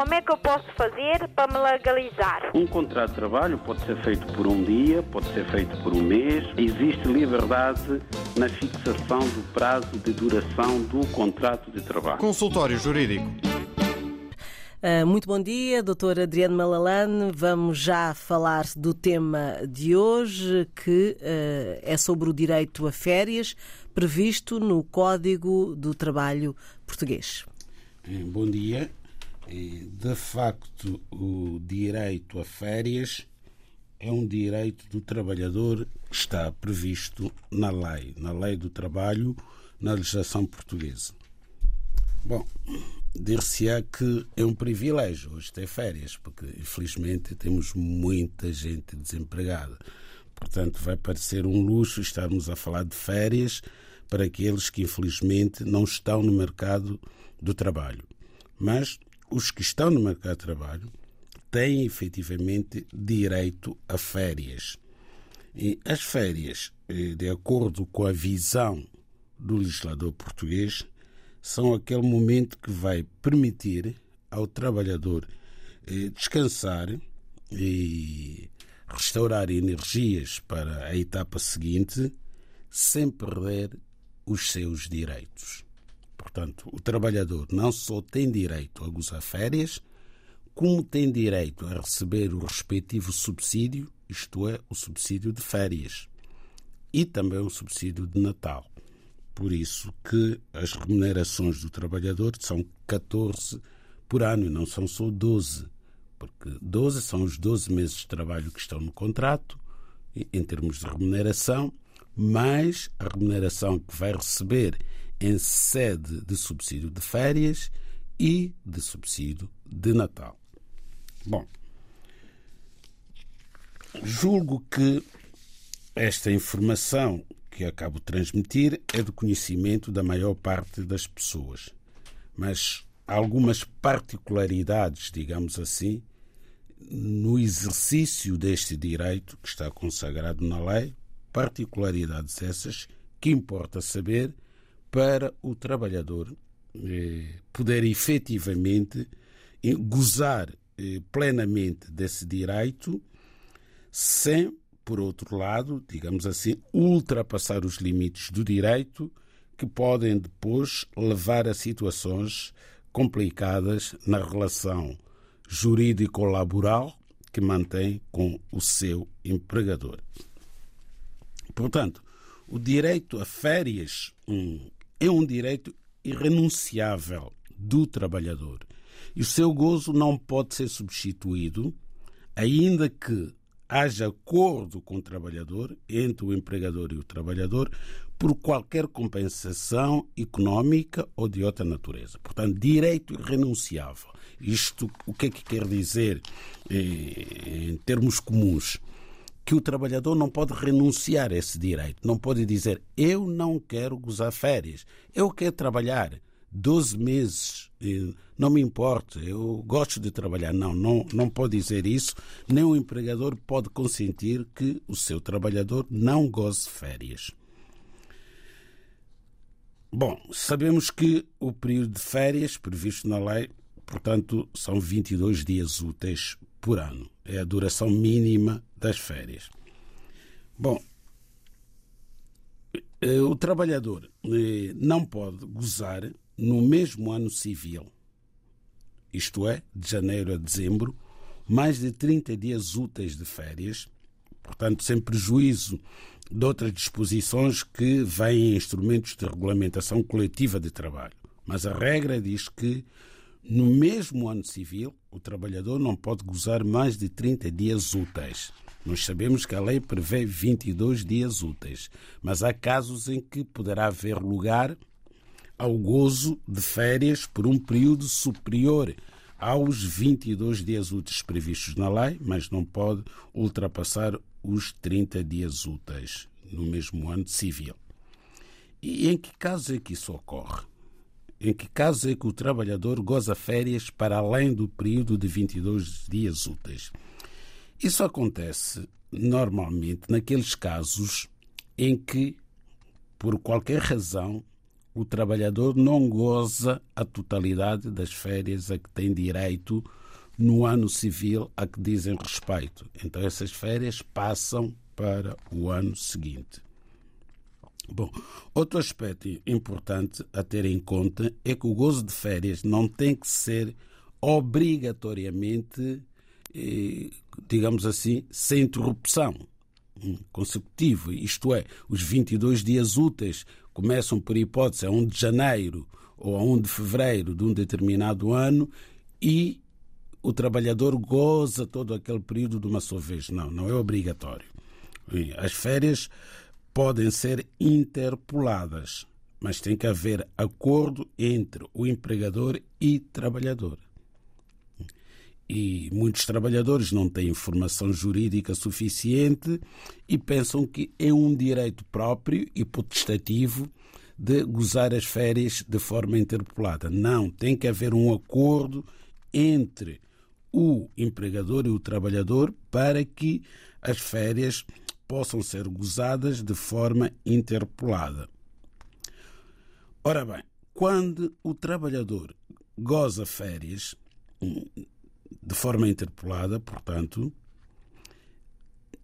Como é que eu posso fazer para me legalizar? Um contrato de trabalho pode ser feito por um dia, pode ser feito por um mês. Existe liberdade na fixação do prazo de duração do contrato de trabalho. Consultório Jurídico. Uh, muito bom dia, doutor Adriano Malalane. Vamos já falar do tema de hoje, que uh, é sobre o direito a férias, previsto no Código do Trabalho Português. Bom dia. De facto, o direito a férias é um direito do trabalhador que está previsto na lei, na lei do trabalho, na legislação portuguesa. Bom, dir-se-á que é um privilégio hoje ter férias, porque infelizmente temos muita gente desempregada. Portanto, vai parecer um luxo estarmos a falar de férias para aqueles que infelizmente não estão no mercado do trabalho. Mas os que estão no mercado de trabalho têm efetivamente direito a férias. E as férias, eh, de acordo com a visão do legislador português, são aquele momento que vai permitir ao trabalhador eh, descansar e restaurar energias para a etapa seguinte sem perder os seus direitos. Portanto, o trabalhador não só tem direito a gozar férias, como tem direito a receber o respectivo subsídio, isto é, o subsídio de férias, e também o subsídio de Natal. Por isso que as remunerações do trabalhador são 14 por ano não são só 12, porque 12 são os 12 meses de trabalho que estão no contrato, em termos de remuneração, mais a remuneração que vai receber em sede de subsídio de férias e de subsídio de Natal. Bom, julgo que esta informação que acabo de transmitir é do conhecimento da maior parte das pessoas, mas há algumas particularidades, digamos assim, no exercício deste direito que está consagrado na lei, particularidades essas que importa saber para o trabalhador eh, poder efetivamente eh, gozar eh, plenamente desse direito sem, por outro lado, digamos assim, ultrapassar os limites do direito que podem depois levar a situações complicadas na relação jurídico-laboral que mantém com o seu empregador. Portanto, o direito a férias hum, é um direito irrenunciável do trabalhador. E o seu gozo não pode ser substituído, ainda que haja acordo com o trabalhador, entre o empregador e o trabalhador, por qualquer compensação económica ou de outra natureza. Portanto, direito irrenunciável. Isto o que é que quer dizer eh, em termos comuns? Que o trabalhador não pode renunciar a esse direito. Não pode dizer, eu não quero gozar férias, eu quero trabalhar 12 meses, não me importa, eu gosto de trabalhar. Não, não, não pode dizer isso. Nem o empregador pode consentir que o seu trabalhador não goze férias. Bom, sabemos que o período de férias previsto na lei, portanto, são 22 dias úteis por ano. É a duração mínima das férias. Bom, eh, o trabalhador eh, não pode gozar no mesmo ano civil, isto é, de janeiro a dezembro, mais de 30 dias úteis de férias, portanto, sem prejuízo de outras disposições que vêm em instrumentos de regulamentação coletiva de trabalho. Mas a regra diz que no mesmo ano civil, o trabalhador não pode gozar mais de 30 dias úteis. Nós sabemos que a lei prevê 22 dias úteis, mas há casos em que poderá haver lugar ao gozo de férias por um período superior aos 22 dias úteis previstos na lei, mas não pode ultrapassar os 30 dias úteis no mesmo ano civil. E em que casos é que isso ocorre? Em que casos é que o trabalhador goza férias para além do período de 22 dias úteis? Isso acontece normalmente naqueles casos em que, por qualquer razão, o trabalhador não goza a totalidade das férias a que tem direito no ano civil a que dizem respeito. Então essas férias passam para o ano seguinte. Bom, outro aspecto importante a ter em conta é que o gozo de férias não tem que ser obrigatoriamente, eh, digamos assim, sem interrupção hum, consecutivo. Isto é, os 22 dias úteis começam, por hipótese, a 1 de janeiro ou a 1 de fevereiro de um determinado ano e o trabalhador goza todo aquele período de uma só vez. Não, não é obrigatório. As férias podem ser interpoladas, mas tem que haver acordo entre o empregador e trabalhador. E muitos trabalhadores não têm formação jurídica suficiente e pensam que é um direito próprio e potestativo de gozar as férias de forma interpolada. Não, tem que haver um acordo entre o empregador e o trabalhador para que as férias possam ser gozadas de forma interpolada. Ora bem, quando o trabalhador goza férias hum, de forma interpolada, portanto,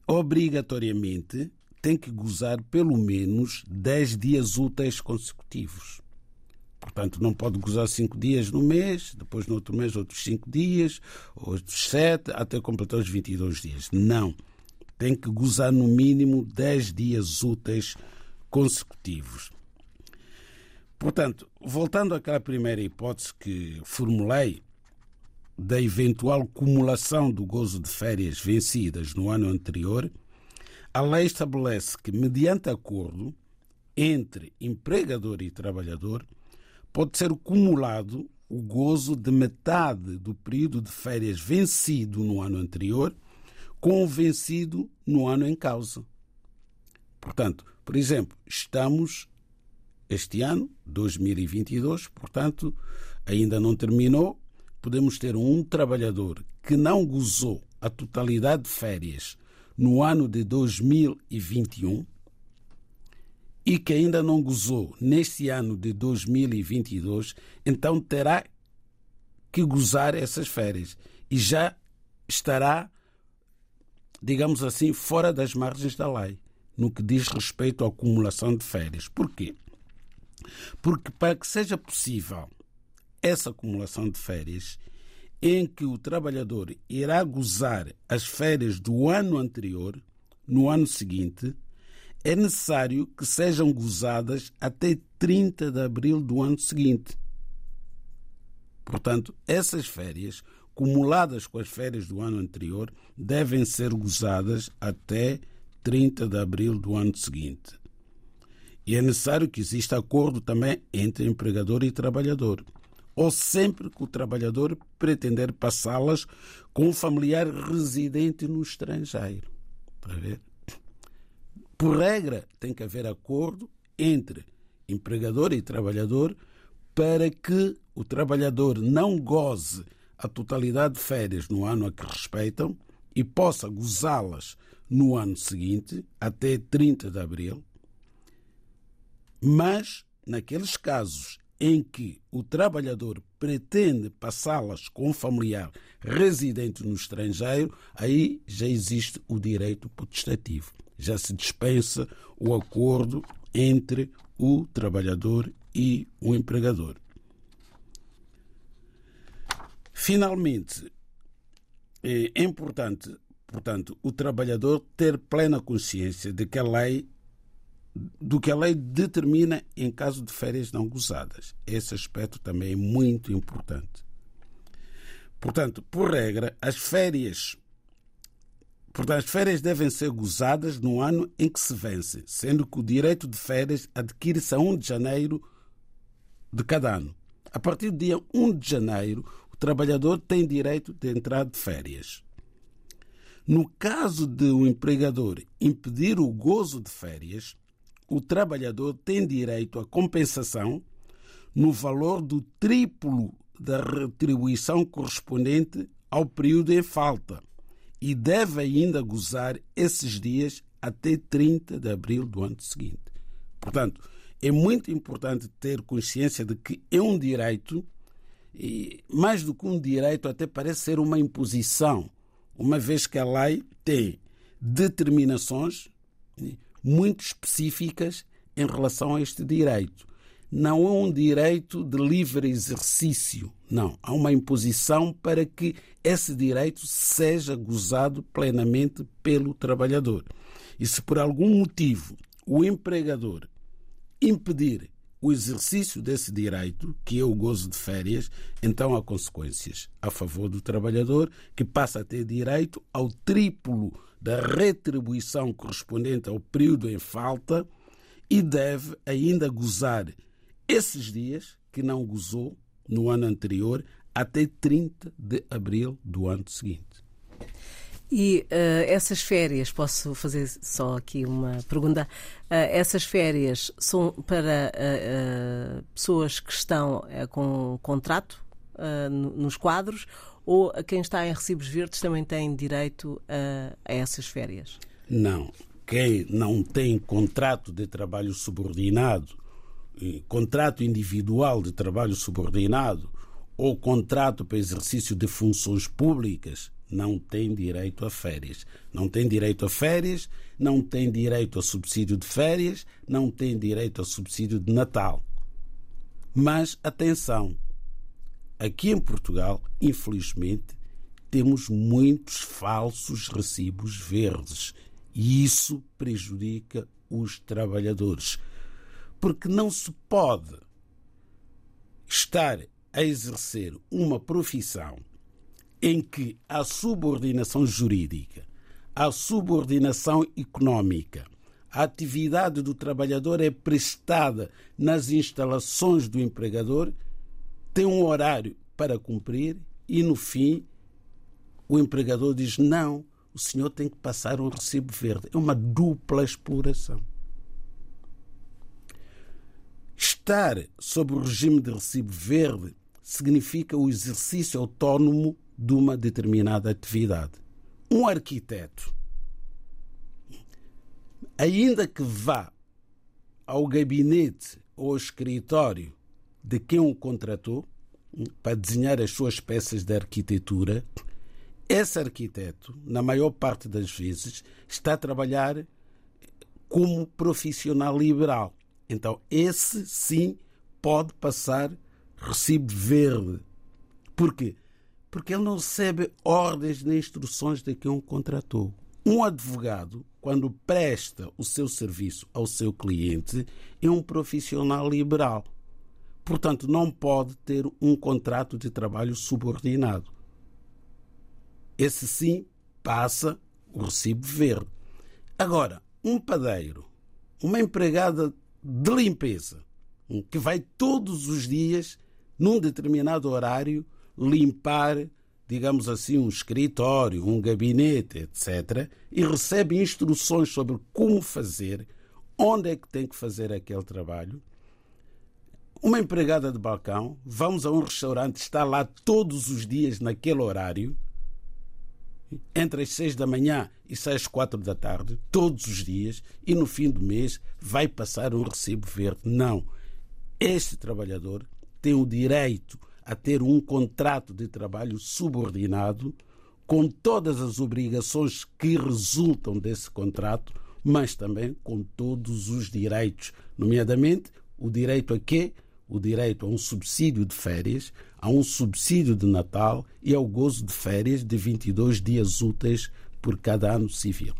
obrigatoriamente tem que gozar pelo menos 10 dias úteis consecutivos. Portanto, não pode gozar 5 dias no mês, depois no outro mês outros 5 dias, outros 7, até completar os 22 dias. Não tem que gozar no mínimo 10 dias úteis consecutivos. Portanto, voltando àquela primeira hipótese que formulei da eventual cumulação do gozo de férias vencidas no ano anterior, a lei estabelece que, mediante acordo entre empregador e trabalhador, pode ser cumulado o gozo de metade do período de férias vencido no ano anterior convencido no ano em causa. Portanto, por exemplo, estamos este ano, 2022, portanto, ainda não terminou, podemos ter um trabalhador que não gozou a totalidade de férias no ano de 2021 e que ainda não gozou neste ano de 2022, então terá que gozar essas férias e já estará digamos assim, fora das margens da lei, no que diz respeito à acumulação de férias. Porquê? Porque para que seja possível essa acumulação de férias, em que o trabalhador irá gozar as férias do ano anterior, no ano seguinte, é necessário que sejam gozadas até 30 de abril do ano seguinte. Portanto, essas férias cumuladas com as férias do ano anterior, devem ser gozadas até 30 de abril do ano seguinte. E é necessário que exista acordo também entre empregador e trabalhador, ou sempre que o trabalhador pretender passá-las com um familiar residente no estrangeiro. Ver? Por regra, tem que haver acordo entre empregador e trabalhador para que o trabalhador não goze a totalidade de férias no ano a que respeitam e possa gozá-las no ano seguinte, até 30 de abril, mas naqueles casos em que o trabalhador pretende passá-las com um familiar residente no estrangeiro, aí já existe o direito potestativo. Já se dispensa o acordo entre o trabalhador e o empregador. Finalmente, é importante, portanto, o trabalhador ter plena consciência de que a lei do que a lei determina em caso de férias não gozadas. Esse aspecto também é muito importante. Portanto, por regra, as férias Portanto, as férias devem ser gozadas no ano em que se vence, sendo que o direito de férias adquire-se a 1 de janeiro de cada ano. A partir do dia 1 de janeiro, o trabalhador tem direito de entrar de férias. No caso de o um empregador impedir o gozo de férias, o trabalhador tem direito à compensação no valor do triplo da retribuição correspondente ao período em falta e deve ainda gozar esses dias até 30 de abril do ano seguinte. Portanto, é muito importante ter consciência de que é um direito, e mais do que um direito, até parece ser uma imposição, uma vez que a lei tem determinações muito específicas em relação a este direito. Não é um direito de livre exercício, não. Há uma imposição para que esse direito seja gozado plenamente pelo trabalhador. E se por algum motivo o empregador impedir o exercício desse direito, que é o gozo de férias, então há consequências a favor do trabalhador, que passa a ter direito ao triplo da retribuição correspondente ao período em falta e deve ainda gozar esses dias que não gozou no ano anterior até 30 de abril do ano seguinte. E uh, essas férias, posso fazer só aqui uma pergunta? Uh, essas férias são para uh, pessoas que estão com contrato nos quadros ou quem está em recibos verdes também tem direito a, a essas férias? Não. Quem não tem contrato de trabalho subordinado, contrato individual de trabalho subordinado ou contrato para exercício de funções públicas não tem direito a férias. Não tem direito a férias, não tem direito a subsídio de férias, não tem direito a subsídio de Natal. Mas atenção, aqui em Portugal, infelizmente, temos muitos falsos recibos verdes e isso prejudica os trabalhadores. Porque não se pode estar a exercer uma profissão em que a subordinação jurídica, a subordinação económica, a atividade do trabalhador é prestada nas instalações do empregador, tem um horário para cumprir e, no fim, o empregador diz: não, o senhor tem que passar um recibo verde. É uma dupla exploração. Estar sob o regime de recibo verde significa o exercício autónomo de uma determinada atividade. Um arquiteto, ainda que vá ao gabinete ou ao escritório de quem o contratou para desenhar as suas peças de arquitetura, esse arquiteto, na maior parte das vezes, está a trabalhar como profissional liberal. Então, esse sim pode passar recibo verde. Porquê? Porque ele não recebe ordens nem instruções de quem o contratou. Um advogado, quando presta o seu serviço ao seu cliente, é um profissional liberal. Portanto, não pode ter um contrato de trabalho subordinado. Esse sim passa o recibo verde. Agora, um padeiro, uma empregada de limpeza, que vai todos os dias, num determinado horário, limpar, digamos assim, um escritório, um gabinete, etc., e recebe instruções sobre como fazer, onde é que tem que fazer aquele trabalho. Uma empregada de balcão, vamos a um restaurante, está lá todos os dias naquele horário, entre as seis da manhã e seis quatro da tarde, todos os dias, e no fim do mês vai passar um recibo verde. Não. Este trabalhador tem o direito a ter um contrato de trabalho subordinado, com todas as obrigações que resultam desse contrato, mas também com todos os direitos, nomeadamente o direito a quê? O direito a um subsídio de férias, a um subsídio de Natal e ao gozo de férias de 22 dias úteis por cada ano civil.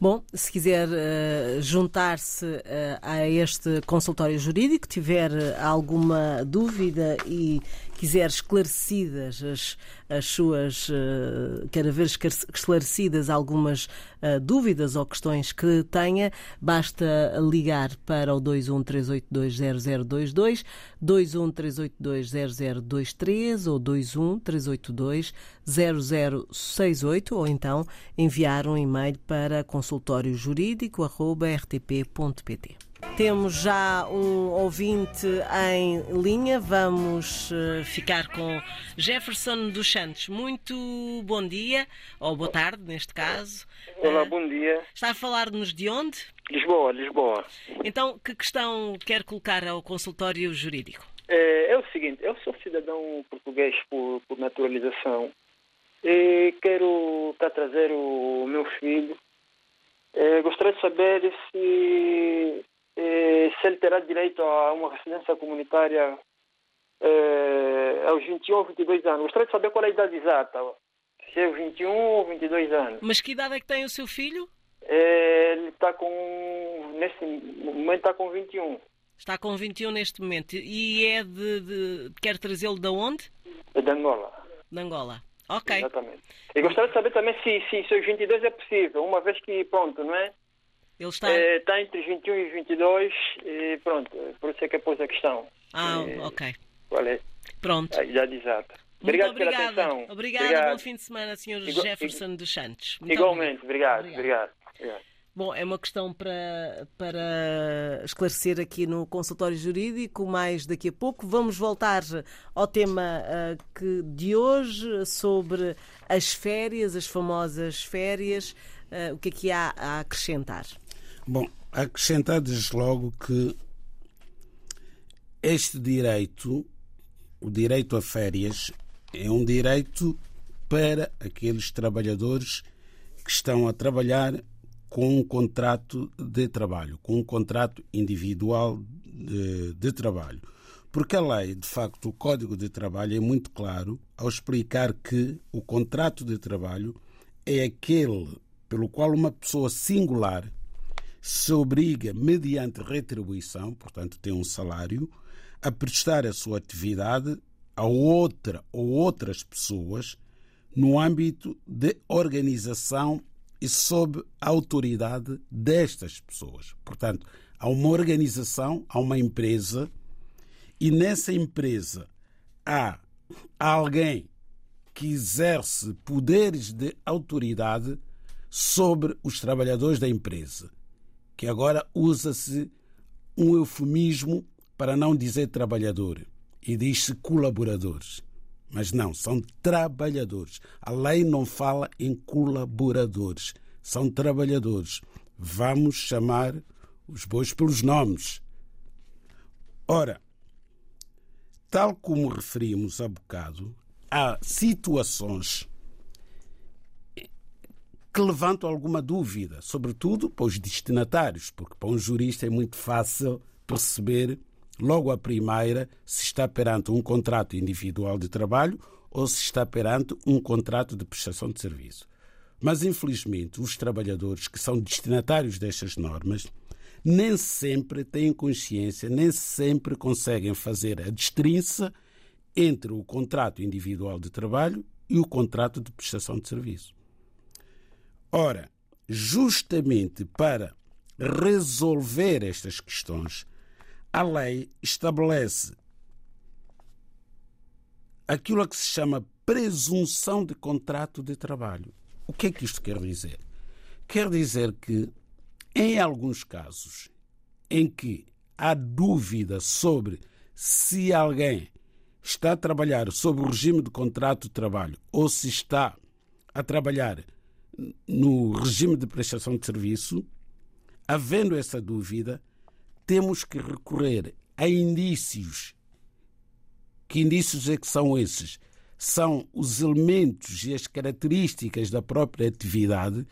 Bom, se quiser uh, juntar-se uh, a este consultório jurídico, tiver alguma dúvida e quiser esclarecidas as, as suas, uh, quer ver esclarecidas algumas uh, dúvidas ou questões que tenha, basta ligar para o 213820022, 213820023 ou 213820068 ou então enviar um e-mail para consultóriojurídico.rtp.pt. Temos já um ouvinte em linha. Vamos uh, ficar com Jefferson dos Santos. Muito bom dia, ou boa tarde, neste caso. Olá, uh, bom dia. Está a falar-nos de onde? Lisboa, Lisboa. Então, que questão quer colocar ao consultório jurídico? É, é o seguinte, eu sou cidadão português por, por naturalização e quero cá trazer o meu filho. É, gostaria de saber se eh, se ele terá direito a uma residência comunitária eh, aos 21 ou 22 anos. Gostaria de saber qual é a idade exata. Se é 21 ou 22 anos. Mas que idade é que tem o seu filho? Eh, ele está com. Neste momento está com 21. Está com 21 neste momento. E é de. de quer trazê-lo de onde? É de Angola. De Angola. Ok. Exatamente. E gostaria de saber também se, se, se os 22 é possível, uma vez que, pronto, não é? Ele está... Está entre 21 e 22 e pronto, por isso é que eu pus a questão. Ah, é, ok. Qual é? Pronto. A idade exata. Obrigado pela atenção. Obrigada, obrigado. bom fim de semana, Sr. Jefferson dos Santos. Muito igualmente, obrigado. Obrigado. obrigado. Bom, é uma questão para, para esclarecer aqui no consultório jurídico, mais daqui a pouco. Vamos voltar ao tema uh, que, de hoje sobre as férias, as famosas férias. Uh, o que é que há a acrescentar? Bom, acrescentar desde logo que este direito, o direito a férias, é um direito para aqueles trabalhadores que estão a trabalhar com um contrato de trabalho, com um contrato individual de, de, trabalho. Porque a lei, de facto, o Código de Trabalho é muito claro ao explicar que o contrato de trabalho é aquele pelo qual uma pessoa singular se obriga, mediante retribuição, portanto tem um salário, a prestar a sua atividade a outra ou outras pessoas no âmbito de organização e sob a autoridade destas pessoas. Portanto, há uma organização, há uma empresa e nessa empresa há alguém que exerce poderes de autoridade sobre os trabalhadores da empresa que agora usa-se um eufemismo para não dizer trabalhador e diz-se colaboradores. Mas não, são trabalhadores. A lei não fala em colaboradores, são trabalhadores. Vamos chamar os bois pelos nomes. Ora, tal como referimos há bocado, há situações que levantam alguma dúvida, sobretudo para os destinatários, porque para um jurista é muito fácil perceber logo a primeira se está perante um contrato individual de trabalho ou se está perante um contrato de prestação de serviço. Mas, infelizmente, os trabalhadores que são destinatários destas normas nem sempre têm consciência, nem sempre conseguem fazer a destrinça entre o contrato individual de trabalho e o contrato de prestação de serviço. Ora, justamente para resolver estas questões, a lei estabelece aquilo a que se chama presunção de contrato de trabalho. O que é que isto quer dizer? Quer dizer que, em alguns casos em que há dúvida sobre se alguém está a trabalhar sob o regime de contrato de trabalho ou se está a trabalhar no regime de prestação de serviço, havendo essa dúvida, temos que recorrer a indícios. Que indícios é que são esses? São os elementos e as características da própria atividade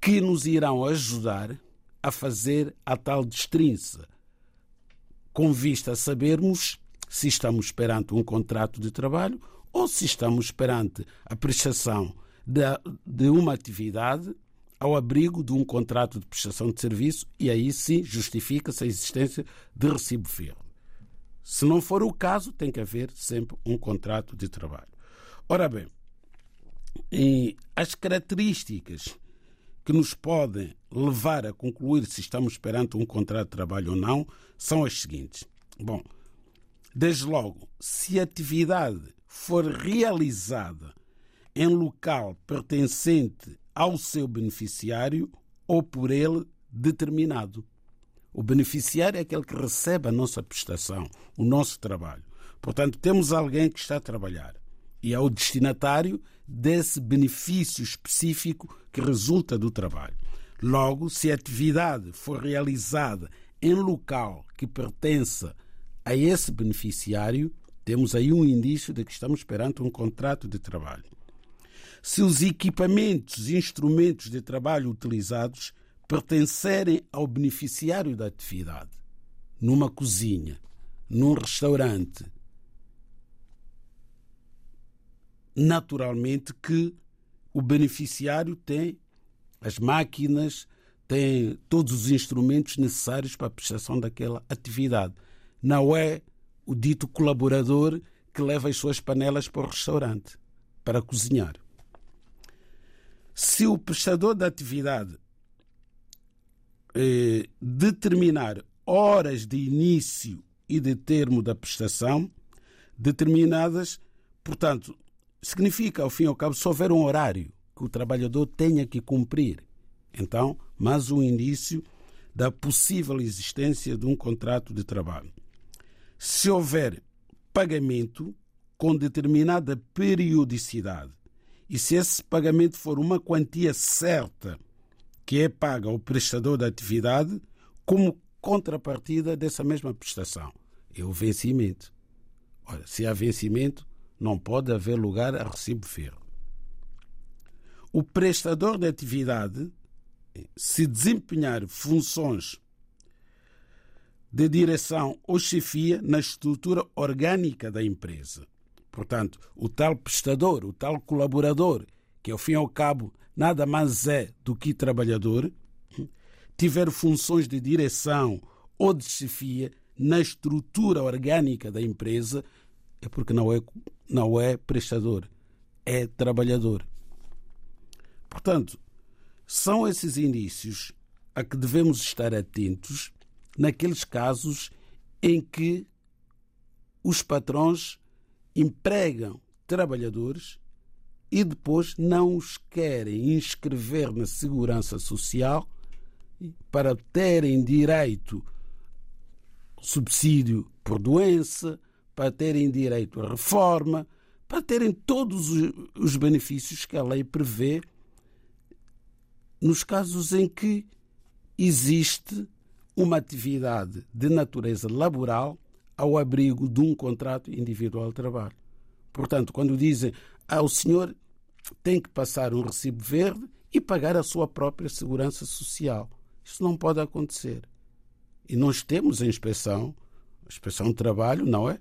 que nos irão ajudar a fazer a tal destrinça, com vista a sabermos se estamos perante um contrato de trabalho ou se estamos perante a prestação de, uma atividade ao abrigo de um contrato de prestação de serviço e aí sim justifica-se a existência de recibo verde. Se não for o caso, tem que haver sempre um contrato de trabalho. Ora bem, as características que nos podem levar a concluir se estamos perante um contrato de trabalho ou não são as seguintes. Bom, desde logo, se a atividade for realizada em local pertencente ao seu beneficiário ou por ele determinado. O beneficiário é aquele que recebe a nossa prestação, o nosso trabalho. Portanto, temos alguém que está a trabalhar e é o destinatário desse benefício específico que resulta do trabalho. Logo, se a atividade for realizada em local que pertença a esse beneficiário, temos aí um indício de que estamos perante um contrato de trabalho. Se os equipamentos e instrumentos de trabalho utilizados pertencerem ao beneficiário da atividade, numa cozinha, num restaurante, naturalmente que o beneficiário tem as máquinas, tem todos os instrumentos necessários para a prestação daquela atividade. Não é o dito colaborador que leva as suas panelas para o restaurante para cozinhar. Se o prestador da atividade eh, determinar horas de início e de termo da prestação, determinadas, portanto, significa, ao fim e ao cabo, se houver um horário que o trabalhador tenha que cumprir. Então, mais um indício da possível existência de um contrato de trabalho. Se houver pagamento com determinada periodicidade e se esse pagamento for uma quantia certa que é paga ao prestador da atividade como contrapartida dessa mesma prestação, é o vencimento. Ora, se há vencimento, não pode haver lugar a recibo verde. O prestador de atividade, se desempenhar funções de direção ou chefia na estrutura orgânica da empresa. Portanto, o tal prestador, o tal colaborador, que ao fim e ao cabo nada mais é do que trabalhador, tiver funções de direção ou de chefia na estrutura orgânica da empresa, é porque não é, não é prestador, é trabalhador. Portanto, são esses indícios a que devemos estar atentos naqueles casos em que os patrões empregam trabalhadores e depois não os querem inscrever na segurança social para terem direito subsídio por doença, para terem direito à reforma, para terem todos os benefícios que a lei prevê nos casos em que existe uma atividade de natureza laboral ao abrigo de um contrato individual de trabalho. Portanto, quando dizem ah, o senhor tem que passar um recibo verde e pagar a sua própria segurança social. Isso não pode acontecer. E nós temos a inspeção, a inspeção de trabalho, não é?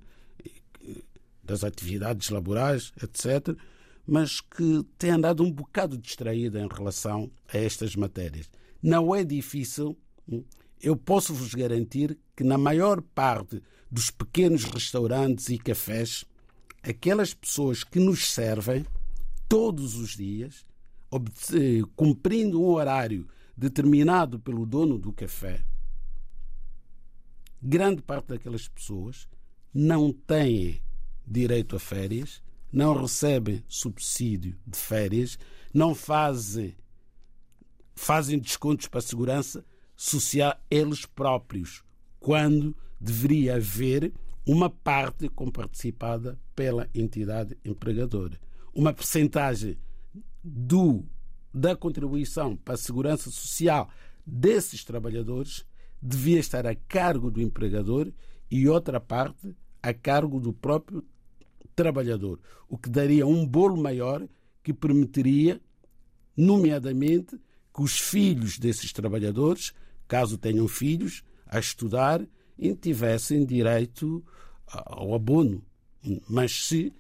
Das atividades laborais, etc., mas que tem andado um bocado distraída em relação a estas matérias. Não é difícil hum, eu posso vos garantir que na maior parte dos pequenos restaurantes e cafés, aquelas pessoas que nos servem todos os dias, cumprindo um horário determinado pelo dono do café, grande parte daquelas pessoas não têm direito a férias, não recebem subsídio de férias, não fazem fazem descontos para a segurança social eles próprios, quando deveria haver uma parte comparticipada pela entidade empregadora. Uma percentagem do, da contribuição para a segurança social desses trabalhadores devia estar a cargo do empregador e outra parte a cargo do próprio trabalhador, o que daria um bolo maior que permitiria, nomeadamente, que os filhos desses trabalhadores caso tenham filhos, a estudar e tivessem direito ao abono. Mas se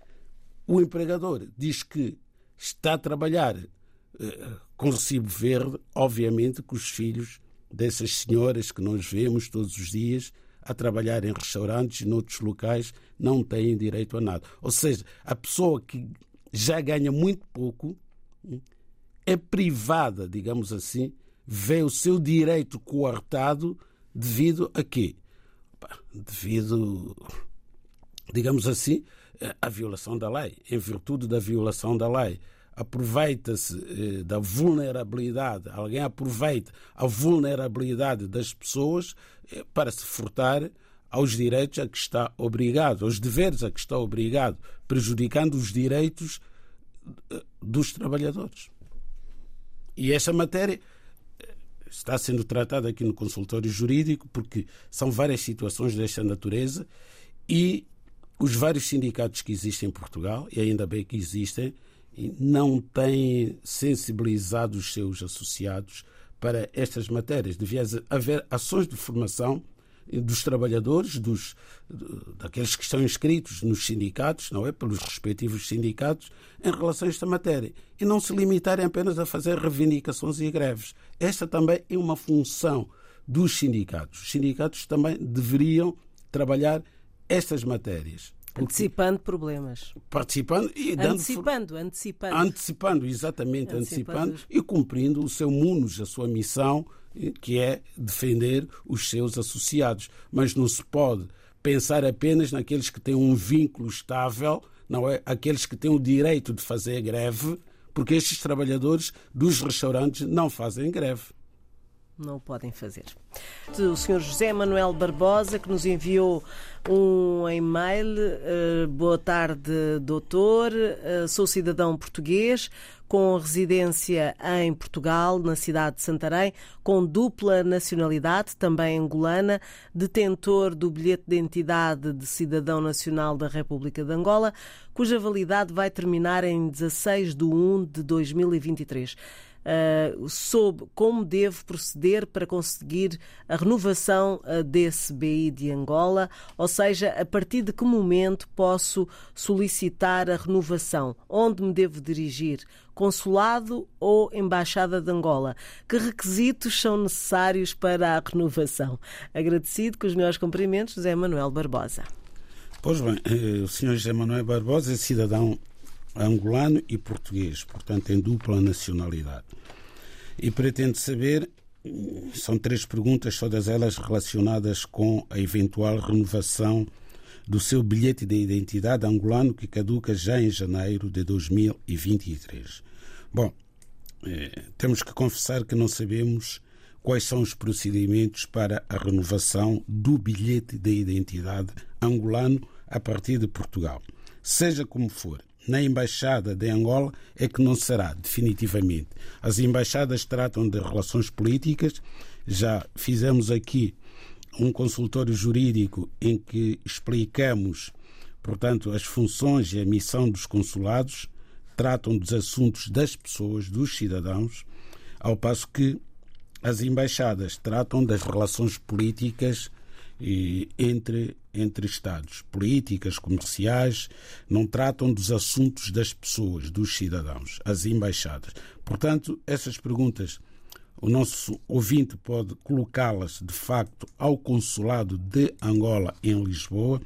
o empregador diz que está a trabalhar eh, com recibo verde, obviamente que os filhos dessas senhoras que nós vemos todos os dias a trabalhar em restaurantes e noutros locais não têm direito a nada. Ou seja, a pessoa que já ganha muito pouco hum, é privada, digamos assim, vê o seu direito coartado devido a quê? Devido, digamos assim, à violação da lei. Em virtude da violação da lei, aproveita-se eh, da vulnerabilidade, alguém aproveita a vulnerabilidade das pessoas eh, para se furtar aos direitos a que está obrigado, aos deveres a que está obrigado, prejudicando os direitos eh, dos trabalhadores. E essa matéria está sendo tratada aqui no consultório jurídico porque são várias situações desta natureza e os vários sindicatos que existem em Portugal, e ainda bem que existem, não têm sensibilizado os seus associados para estas matérias. Devia haver ações de formação dos trabalhadores, dos, daqueles que estão inscritos nos sindicatos, não é? Pelos respectivos sindicatos, em relação a esta matéria. E não se limitarem apenas a fazer reivindicações e greves. Esta também é uma função dos sindicatos. Os sindicatos também deveriam trabalhar estas matérias. Antecipando problemas. Participando e dando. Antecipando, antecipando. Antecipando, exatamente, antecipando, antecipando e cumprindo o seu MUNOS, a sua missão, que é defender os seus associados. Mas não se pode pensar apenas naqueles que têm um vínculo estável, não é? Aqueles que têm o direito de fazer greve, porque estes trabalhadores dos restaurantes não fazem greve não o podem fazer. O Sr. José Manuel Barbosa, que nos enviou um e-mail. Uh, boa tarde, doutor. Uh, sou cidadão português com residência em Portugal, na cidade de Santarém, com dupla nacionalidade, também angolana, detentor do bilhete de identidade de cidadão nacional da República de Angola, cuja validade vai terminar em 16 de 1 de 2023 uh, sobre como devo proceder para conseguir a renovação uh, desse BI de Angola, ou seja, a partir de que momento posso solicitar a renovação, onde me devo dirigir, consulado ou embaixada de Angola, que requisitos são necessários para a renovação. Agradecido com os meus cumprimentos, José Manuel Barbosa. Pois bem, eh, o Sr. José Manuel Barbosa é cidadão angolano e português, portanto tem dupla nacionalidade. E pretende saber, são três perguntas, todas elas relacionadas com a eventual renovação do seu bilhete de identidade angolano que caduca já em janeiro de 2023. Bom, eh, temos que confessar que não sabemos quais são os procedimentos para a renovação do bilhete de identidade angolano a partir de Portugal. Seja como for, na Embaixada de Angola é que não será, definitivamente. As embaixadas tratam de relações políticas. Já fizemos aqui um consultório jurídico em que explicamos, portanto, as funções e a missão dos consulados, tratam dos assuntos das pessoas, dos cidadãos, ao passo que as embaixadas tratam das relações políticas entre, entre Estados. Políticas, comerciais, não tratam dos assuntos das pessoas, dos cidadãos, as embaixadas. Portanto, essas perguntas, o nosso ouvinte pode colocá-las, de facto, ao Consulado de Angola em Lisboa,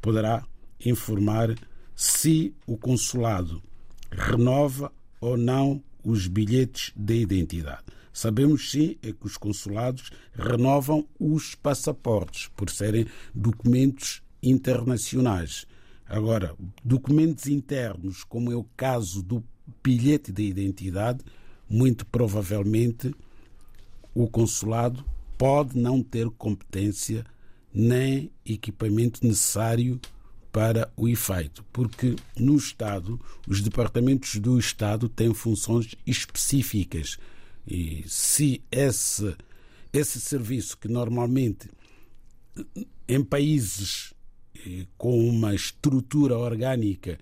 poderá informar se o consulado renova ou não os bilhetes de identidade. Sabemos sim é que os consulados renovam os passaportes por serem documentos internacionais. Agora, documentos internos, como é o caso do bilhete de identidade, muito provavelmente o consulado pode não ter competência nem equipamento necessário para o efeito, porque no Estado, os departamentos do Estado têm funções específicas e se esse, esse serviço, que normalmente em países eh, com uma estrutura orgânica,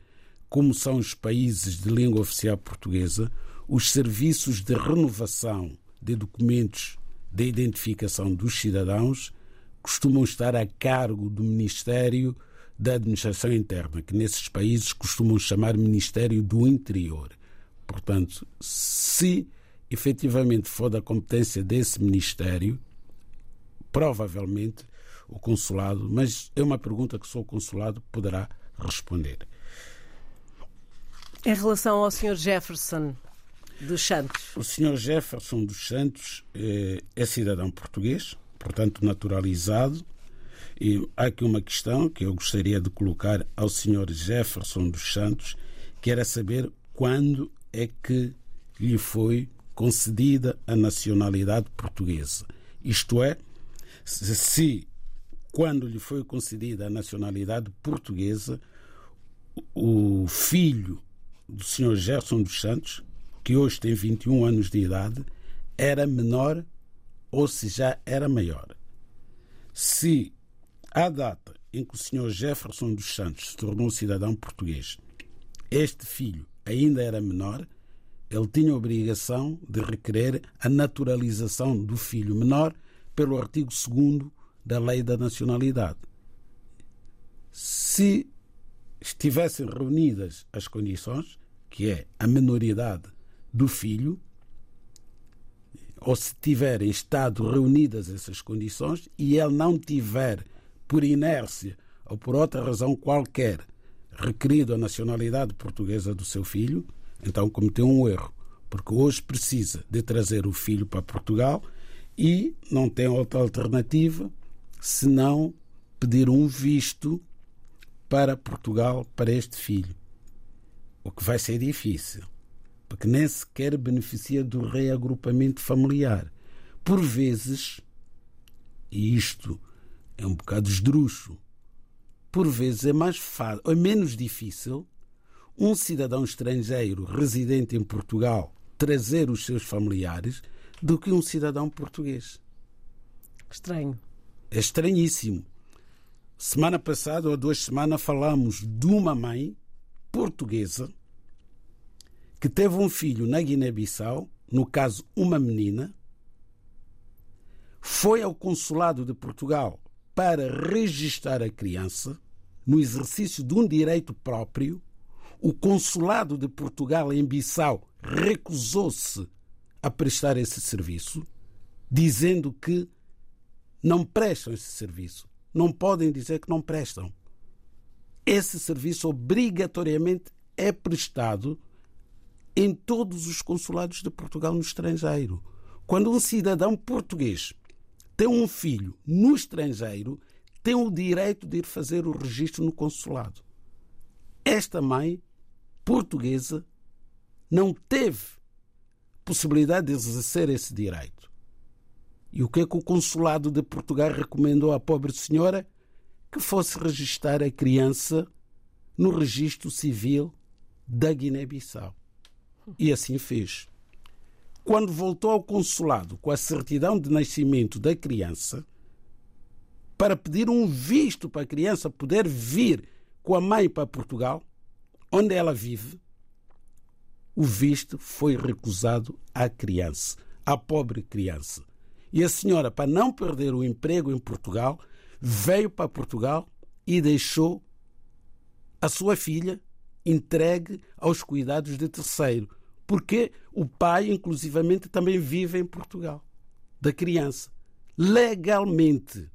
como são os países de língua oficial portuguesa, os serviços de renovação de documentos de identificação dos cidadãos costumam estar a cargo do Ministério da Administração Interna, que nesses países costumam chamar Ministério do Interior. Portanto, se efetivamente for da competência desse Ministério, provavelmente o consulado, mas é uma pergunta que só o consulado poderá responder. Em relação ao Sr. Jefferson dos Santos. O Sr. Jefferson dos Santos é, é cidadão português, portanto naturalizado. E há aqui uma questão que eu gostaria de colocar ao Sr. Jefferson dos Santos, que era saber quando é que lhe foi concedida a nacionalidade portuguesa. Isto é, se quando lhe foi concedida a nacionalidade portuguesa, o filho do Sr. Gerson dos Santos, que hoje tem 21 anos de idade, era menor ou se já era maior. Se à data em que o Sr. Jefferson dos Santos se tornou cidadão português, este filho ainda era menor, ele tinha a obrigação de requerer a naturalização do filho menor pelo artigo 2 da Lei da Nacionalidade. Se estivessem reunidas as condições, que é a menoridade do filho, ou se tiverem estado reunidas essas condições e ele não tiver, por inércia ou por outra razão qualquer, requerido a nacionalidade portuguesa do seu filho, então cometeu um erro, porque hoje precisa de trazer o filho para Portugal e não tem outra alternativa senão pedir um visto para Portugal para este filho. O que vai ser difícil, porque nem sequer beneficia do reagrupamento familiar. Por vezes, e isto é um bocado esdrúxo, por vezes é mais fácil, é menos difícil um cidadão estrangeiro residente em Portugal trazer os seus familiares do que um cidadão português. Estranho. É estranhíssimo. Semana passada ou duas semanas falamos de uma mãe portuguesa que teve um filho na Guiné-Bissau, no caso uma menina, foi ao consulado de Portugal para registar a criança no exercício de um direito próprio. O consulado de Portugal em Bissau recusou-se a prestar esse serviço, dizendo que não prestam esse serviço. Não podem dizer que não prestam. Esse serviço obrigatoriamente é prestado em todos os consulados de Portugal no estrangeiro. Quando um cidadão português tem um filho no estrangeiro, tem o direito de ir fazer o registro no consulado. Esta mãe portuguesa não teve possibilidade de exercer esse direito. E o que é que o consulado de Portugal recomendou à pobre senhora? Que fosse registrar a criança no registro civil da Guiné-Bissau. E assim fez. Quando voltou ao consulado com a certidão de nascimento da criança, para pedir um visto para a criança poder vir com a mãe para Portugal, onde ela vive, o visto foi recusado à criança, à pobre criança. E a senhora, para não perder o emprego em Portugal, veio para Portugal e deixou a sua filha entregue aos cuidados de terceiro, porque o pai, inclusivamente, também vive em Portugal, da criança, legalmente,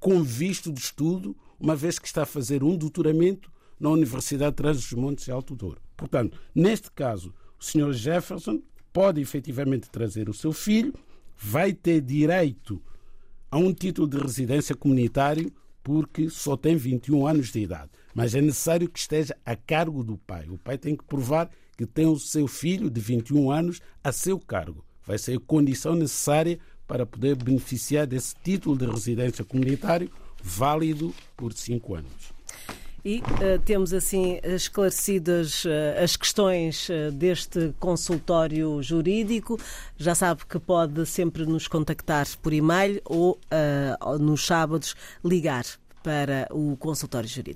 com visto de estudo, uma vez que está a fazer um doutoramento na Universidade de dos Montes e Alto Douro. Portanto, neste caso, o Sr. Jefferson pode efetivamente trazer o seu filho, vai ter direito a um título de residência comunitário porque só tem 21 anos de idade. Mas é necessário que esteja a cargo do pai. O pai tem que provar que tem o seu filho de 21 anos a seu cargo. Vai ser a condição necessária para poder beneficiar desse título de residência comunitário válido por cinco anos. E uh, temos assim esclarecidas uh, as questões uh, deste consultório jurídico. Já sabe que pode sempre nos contactar por e-mail ou nos sábados ligar para o consultório jurídico.